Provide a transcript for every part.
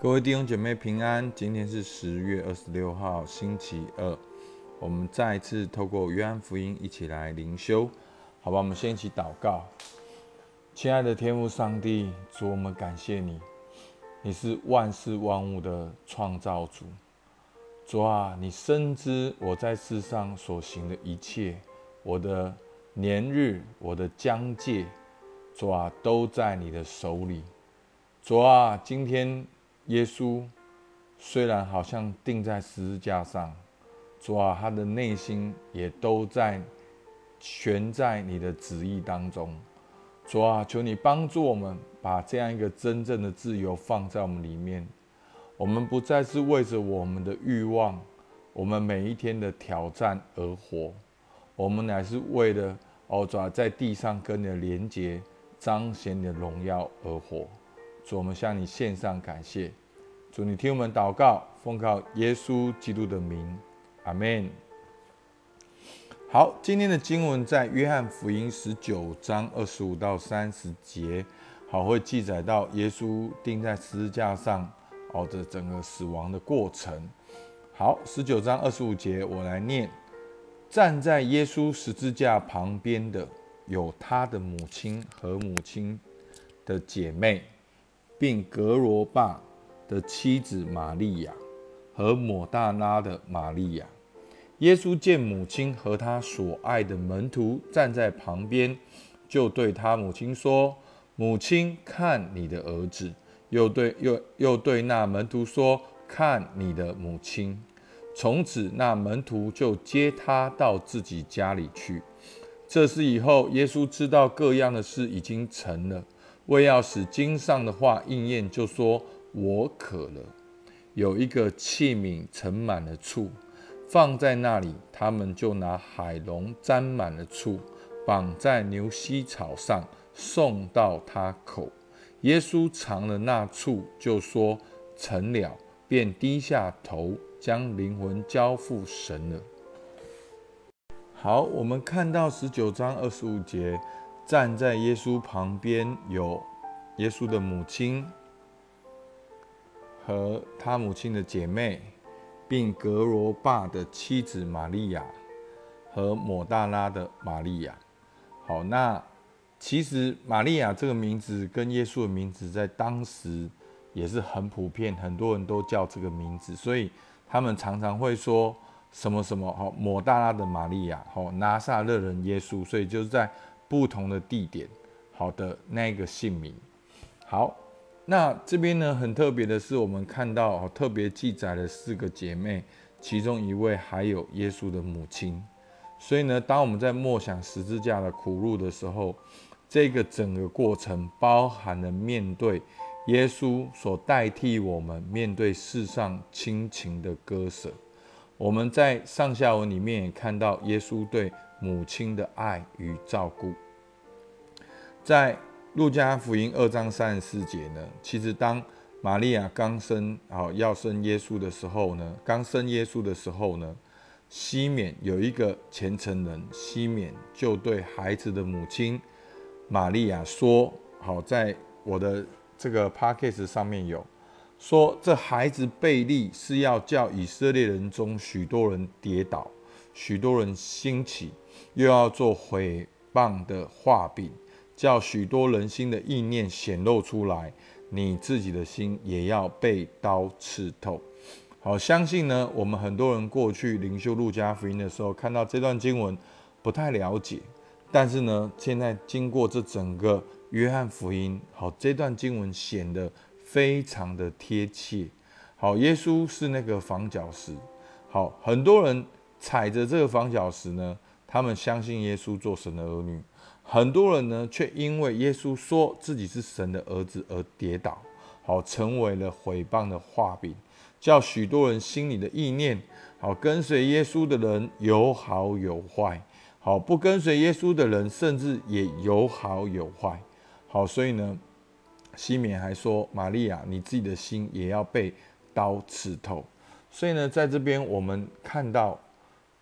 各位弟兄姐妹平安，今天是十月二十六号，星期二。我们再次透过约翰福音一起来灵修，好吧？我们先一起祷告。亲爱的天父上帝，主我们感谢你，你是万事万物的创造主。主啊，你深知我在世上所行的一切，我的年日，我的疆界，主啊，都在你的手里。主啊，今天。耶稣虽然好像钉在十字架上，主啊，他的内心也都在悬在你的旨意当中。主啊，求你帮助我们，把这样一个真正的自由放在我们里面。我们不再是为着我们的欲望，我们每一天的挑战而活，我们乃是为了哦，主啊，在地上跟你的连结，彰显你的荣耀而活。主，我们向你献上感谢。主，你听我们祷告，奉靠耶稣基督的名，阿门。好，今天的经文在约翰福音十九章二十五到三十节，好，会记载到耶稣钉在十字架上，哦的整个死亡的过程。好，十九章二十五节，我来念：站在耶稣十字架旁边的，有他的母亲和母亲的姐妹。并格罗巴的妻子玛利亚和抹大拉的玛利亚，耶稣见母亲和他所爱的门徒站在旁边，就对他母亲说：“母亲，看你的儿子。”又对又又对那门徒说：“看你的母亲。”从此，那门徒就接他到自己家里去。这是以后，耶稣知道各样的事已经成了。为要使经上的话应验，就说：“我渴了。”有一个器皿盛满了醋，放在那里，他们就拿海龙沾满了醋，绑在牛膝草上，送到他口。耶稣尝了那醋，就说：“成了。”便低下头，将灵魂交付神了。好，我们看到十九章二十五节。站在耶稣旁边有耶稣的母亲和他母亲的姐妹，并格罗巴的妻子玛利亚和抹大拉的玛利亚。好，那其实玛利亚这个名字跟耶稣的名字在当时也是很普遍，很多人都叫这个名字，所以他们常常会说什么什么好抹大拉的玛利亚，好拿撒勒人耶稣，所以就是在。不同的地点，好的那个姓名，好，那这边呢很特别的是，我们看到特别记载了四个姐妹，其中一位还有耶稣的母亲，所以呢，当我们在默想十字架的苦路的时候，这个整个过程包含了面对耶稣所代替我们面对世上亲情的割舍。我们在上下文里面也看到耶稣对。母亲的爱与照顾，在路加福音二章三十四节呢，其实当玛利亚刚生好要生耶稣的时候呢，刚生耶稣的时候呢，西缅有一个虔诚人，西缅就对孩子的母亲玛利亚说：“好，在我的这个 p a c k a g e 上面有说，这孩子贝利是要叫以色列人中许多人跌倒，许多人兴起。”又要做毁谤的画饼，叫许多人心的意念显露出来，你自己的心也要被刀刺透。好，相信呢，我们很多人过去灵修路加福音的时候，看到这段经文不太了解，但是呢，现在经过这整个约翰福音，好，这段经文显得非常的贴切。好，耶稣是那个房角石，好，很多人踩着这个房角石呢。他们相信耶稣做神的儿女，很多人呢却因为耶稣说自己是神的儿子而跌倒，好成为了毁谤的画饼，叫许多人心里的意念，好跟随耶稣的人有好有坏，好不跟随耶稣的人甚至也有好有坏，好所以呢，西缅还说玛利亚，你自己的心也要被刀刺透，所以呢，在这边我们看到。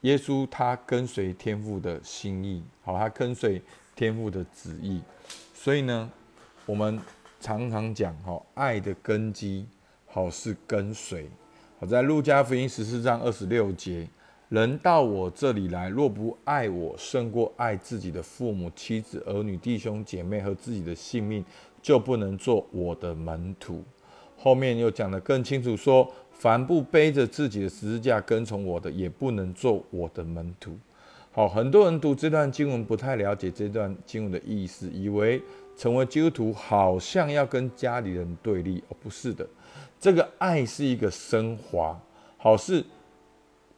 耶稣他跟随天父的心意，好，他跟随天父的旨意，所以呢，我们常常讲哈，爱的根基，好是跟随。好，在路加福音十四章二十六节，人到我这里来，若不爱我胜过爱自己的父母、妻子、儿女、弟兄姐妹和自己的性命，就不能做我的门徒。后面又讲得更清楚，说凡不背着自己的十字架跟从我的，也不能做我的门徒。好，很多人读这段经文不太了解这段经文的意思，以为成为基督徒好像要跟家里人对立，哦，不是的，这个爱是一个升华。好，是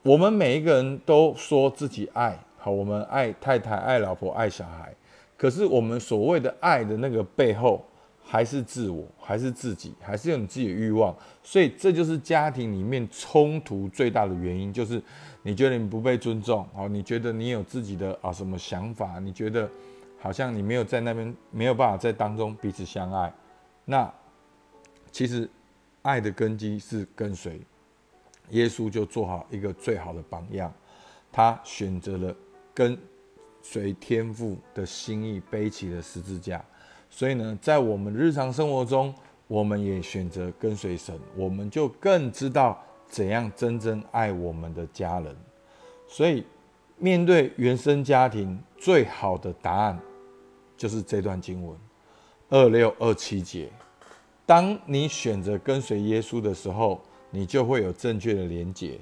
我们每一个人都说自己爱好，我们爱太太、爱老婆、爱小孩，可是我们所谓的爱的那个背后。还是自我，还是自己，还是有你自己的欲望，所以这就是家庭里面冲突最大的原因，就是你觉得你不被尊重，哦，你觉得你有自己的啊什么想法，你觉得好像你没有在那边没有办法在当中彼此相爱，那其实爱的根基是跟随。耶稣，就做好一个最好的榜样，他选择了跟随天父的心意，背起了十字架。所以呢，在我们日常生活中，我们也选择跟随神，我们就更知道怎样真正爱我们的家人。所以，面对原生家庭，最好的答案就是这段经文二六二七节。当你选择跟随耶稣的时候，你就会有正确的连结。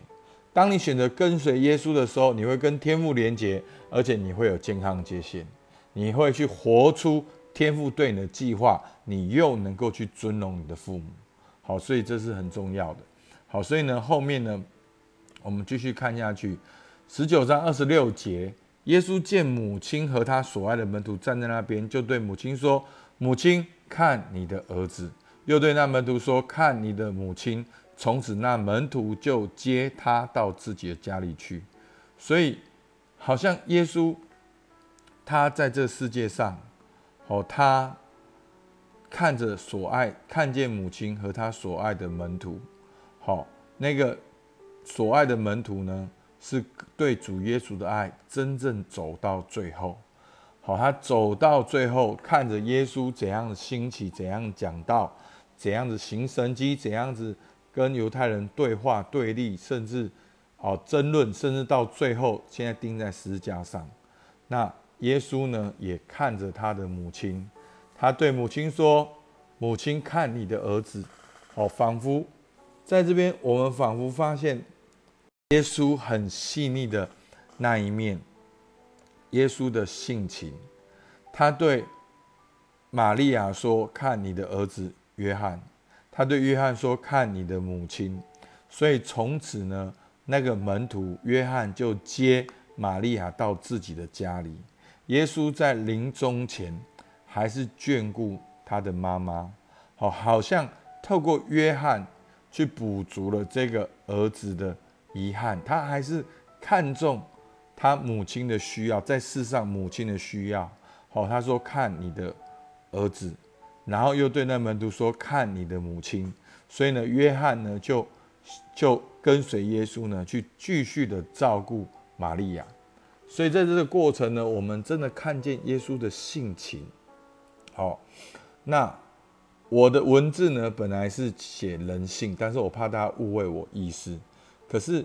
当你选择跟随耶稣的时候，你会跟天父连结，而且你会有健康界限，你会去活出。天赋对你的计划，你又能够去尊荣你的父母，好，所以这是很重要的。好，所以呢，后面呢，我们继续看下去，十九章二十六节，耶稣见母亲和他所爱的门徒站在那边，就对母亲说：“母亲，看你的儿子。”又对那门徒说：“看你的母亲。”从此，那门徒就接他到自己的家里去。所以，好像耶稣他在这世界上。哦，他看着所爱，看见母亲和他所爱的门徒。好，那个所爱的门徒呢，是对主耶稣的爱真正走到最后。好，他走到最后，看着耶稣怎样的兴起，怎样讲道，怎样子行神迹，怎样子跟犹太人对话对立，甚至哦争论，甚至到最后现在钉在十字架上。那。耶稣呢，也看着他的母亲，他对母亲说：“母亲，看你的儿子。”哦，仿佛在这边，我们仿佛发现耶稣很细腻的那一面，耶稣的性情。他对玛利亚说：“看你的儿子约翰。”他对约翰说：“看你的母亲。”所以从此呢，那个门徒约翰就接玛利亚到自己的家里。耶稣在临终前还是眷顾他的妈妈，好，好像透过约翰去补足了这个儿子的遗憾。他还是看重他母亲的需要，在世上母亲的需要。好，他说：“看你的儿子。”然后又对那门徒说：“看你的母亲。”所以呢，约翰呢就就跟随耶稣呢去继续的照顾玛利亚。所以在这个过程呢，我们真的看见耶稣的性情。好，那我的文字呢，本来是写人性，但是我怕大家误会我意思。可是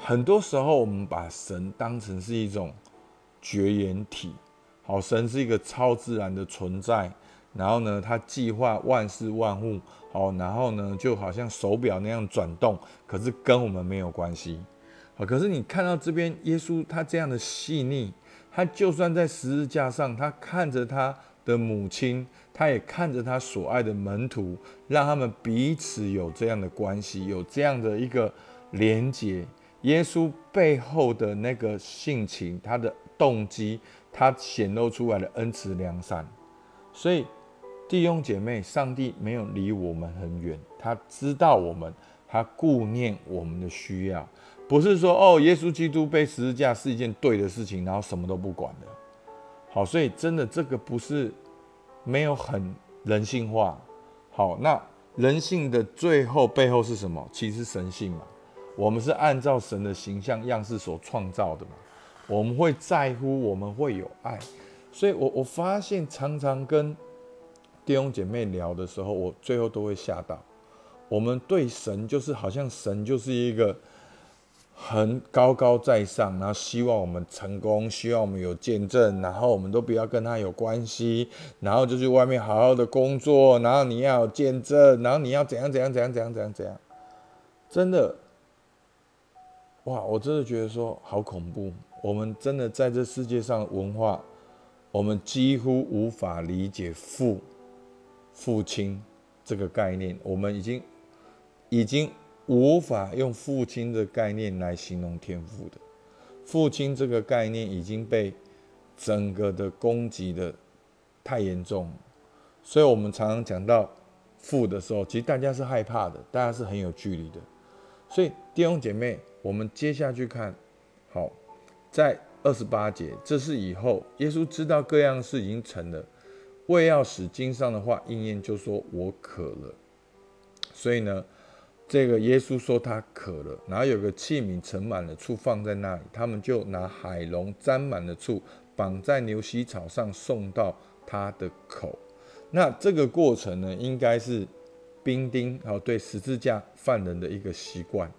很多时候，我们把神当成是一种绝缘体。好，神是一个超自然的存在，然后呢，他计划万事万物。好，然后呢，就好像手表那样转动，可是跟我们没有关系。好，可是你看到这边耶稣他这样的细腻，他就算在十字架上，他看着他的母亲，他也看着他所爱的门徒，让他们彼此有这样的关系，有这样的一个连结。耶稣背后的那个性情，他的动机，他显露出来的恩慈良善。所以弟兄姐妹，上帝没有离我们很远，他知道我们，他顾念我们的需要。不是说哦，耶稣基督被十字架是一件对的事情，然后什么都不管的。好，所以真的这个不是没有很人性化。好，那人性的最后背后是什么？其实神性嘛。我们是按照神的形象样式所创造的嘛。我们会在乎，我们会有爱。所以我我发现常常跟弟兄姐妹聊的时候，我最后都会吓到。我们对神就是好像神就是一个很高高在上，然后希望我们成功，希望我们有见证，然后我们都不要跟他有关系，然后就去外面好好的工作，然后你要见证，然后你要怎样怎样怎样怎样怎样怎样，真的，哇！我真的觉得说好恐怖。我们真的在这世界上文化，我们几乎无法理解父父亲这个概念，我们已经。已经无法用父亲的概念来形容天赋的，父亲这个概念已经被整个的攻击的太严重，所以我们常常讲到父的时候，其实大家是害怕的，大家是很有距离的。所以弟兄姐妹，我们接下去看，好，在二十八节，这是以后耶稣知道各样事已经成了，为要使经上的话应验，就说我渴了。所以呢。这个耶稣说他渴了，然后有个器皿盛满了醋放在那里，他们就拿海龙沾满了醋，绑在牛膝草上送到他的口。那这个过程呢，应该是兵丁好对十字架犯人的一个习惯。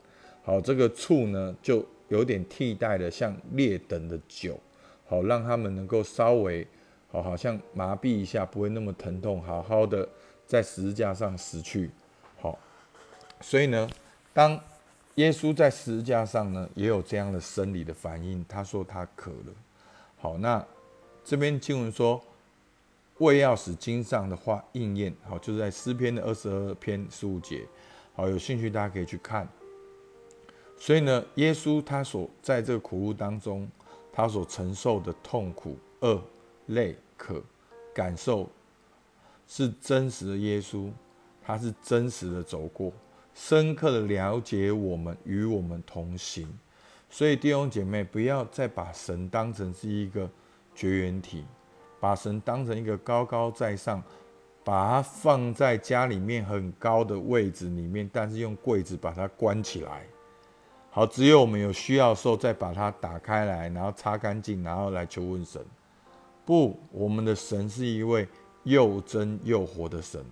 好，这个醋呢，就有点替代的像劣等的酒，好让他们能够稍微好好像麻痹一下，不会那么疼痛，好好的在十字架上死去。所以呢，当耶稣在十字架上呢，也有这样的生理的反应。他说他渴了。好，那这边经文说，为要使经上的话应验，好，就是在诗篇的二十二篇十五节。好，有兴趣大家可以去看。所以呢，耶稣他所在这个苦路当中，他所承受的痛苦、饿、累、渴感受，是真实的。耶稣他是真实的走过。深刻的了解我们，与我们同行。所以弟兄姐妹，不要再把神当成是一个绝缘体，把神当成一个高高在上，把它放在家里面很高的位置里面，但是用柜子把它关起来。好，只有我们有需要的时候再把它打开来，然后擦干净，然后来求问神。不，我们的神是一位又真又活的神。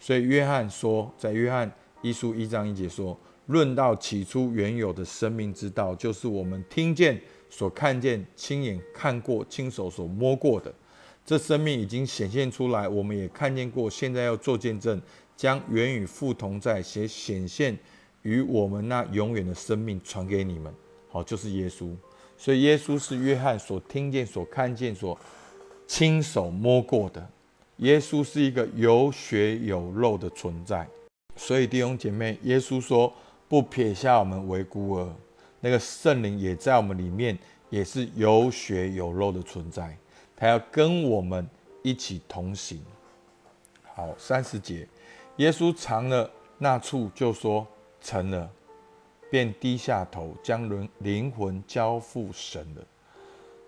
所以约翰说，在约翰。一书一章一节说：“论到起初原有的生命之道，就是我们听见、所看见、亲眼看过、亲手所摸过的。这生命已经显现出来，我们也看见过。现在要做见证，将原与父同在、且显现与我们那永远的生命传给你们。好，就是耶稣。所以耶稣是约翰所听见、所看见、所亲手摸过的。耶稣是一个有血有肉的存在。”所以弟兄姐妹，耶稣说不撇下我们为孤儿，那个圣灵也在我们里面，也是有血有肉的存在，他要跟我们一起同行。好，三十节，耶稣尝了那处，就说成了，便低下头，将灵灵魂交付神了。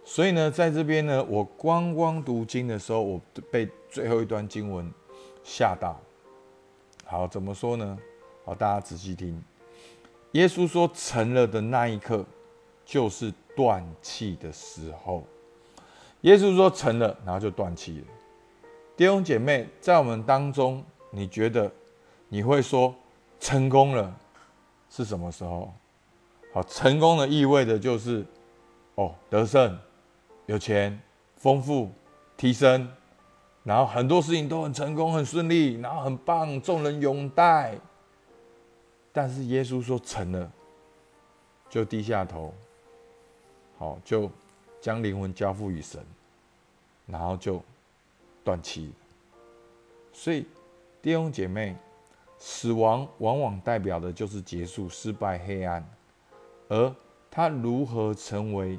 所以呢，在这边呢，我光光读经的时候，我被最后一段经文吓到。好，怎么说呢？好，大家仔细听。耶稣说成了的那一刻，就是断气的时候。耶稣说成了，然后就断气了。弟兄姐妹，在我们当中，你觉得你会说成功了是什么时候？好，成功的意味着就是哦，得胜、有钱、丰富、提升。然后很多事情都很成功、很顺利，然后很棒，众人拥戴。但是耶稣说成了，就低下头，好，就将灵魂交付于神，然后就断气。所以弟兄姐妹，死亡往往代表的就是结束、失败、黑暗，而他如何成为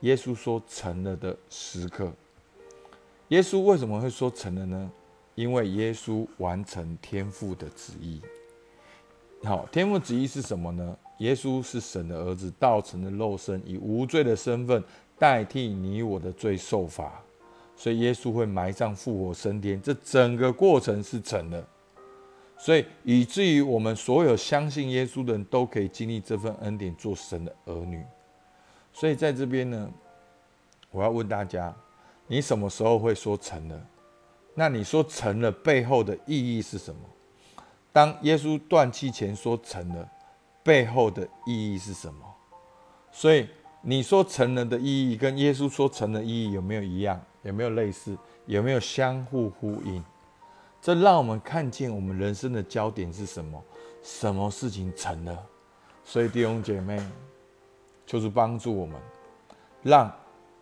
耶稣说成了的时刻？耶稣为什么会说成了呢？因为耶稣完成天父的旨意。好，天父旨意是什么呢？耶稣是神的儿子，道成的肉身，以无罪的身份代替你我的罪受罚，所以耶稣会埋葬、复活、升天。这整个过程是成的，所以以至于我们所有相信耶稣的人都可以经历这份恩典，做神的儿女。所以在这边呢，我要问大家。你什么时候会说成了？那你说成了背后的意义是什么？当耶稣断气前说成了，背后的意义是什么？所以你说成了的意义，跟耶稣说成的意义有没有一样？有没有类似？有没有相互呼应？这让我们看见我们人生的焦点是什么？什么事情成了？所以弟兄姐妹，就是帮助我们，让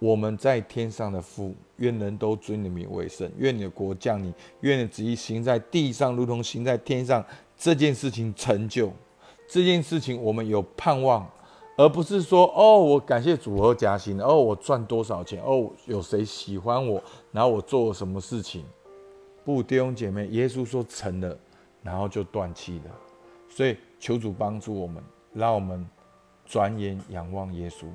我们在天上的父，愿人都尊你名为圣，愿你的国降临，愿你的旨意行在地上，如同行在天上。这件事情成就，这件事情我们有盼望，而不是说哦，我感谢主和加薪，哦，我赚多少钱，哦，有谁喜欢我，然后我做了什么事情。不，弟兄姐妹，耶稣说成了，然后就断气了。所以求主帮助我们，让我们转眼仰望耶稣，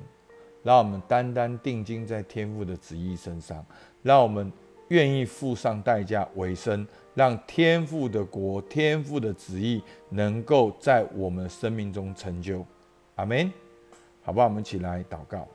让我们单单定睛在天父的旨意身上，让我们愿意付上代价为生，让天父的国、天父的旨意能够在我们生命中成就。阿门。好不好？我们一起来祷告。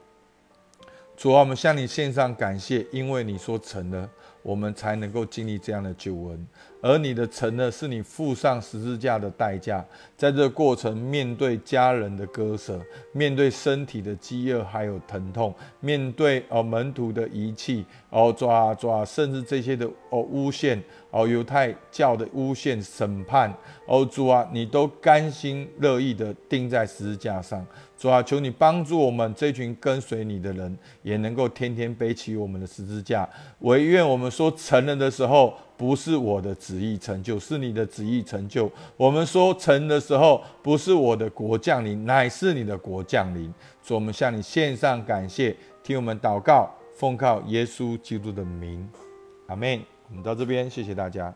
主啊，我们向你献上感谢，因为你说成了。我们才能够经历这样的救恩，而你的成呢，是你付上十字架的代价，在这过程，面对家人的割舍，面对身体的饥饿还有疼痛，面对哦门徒的遗弃，哦抓抓，甚至这些的哦诬陷，哦犹太教的诬陷审判，哦主啊，你都甘心乐意的钉在十字架上。主啊，求你帮助我们这群跟随你的人，也能够天天背起我们的十字架。唯愿我们说成人的时候，不是我的旨意成就，是你的旨意成就。我们说成的时候，不是我的国降临，乃是你的国降临。主，我们向你献上感谢，听我们祷告，奉靠耶稣基督的名，阿门。我们到这边，谢谢大家。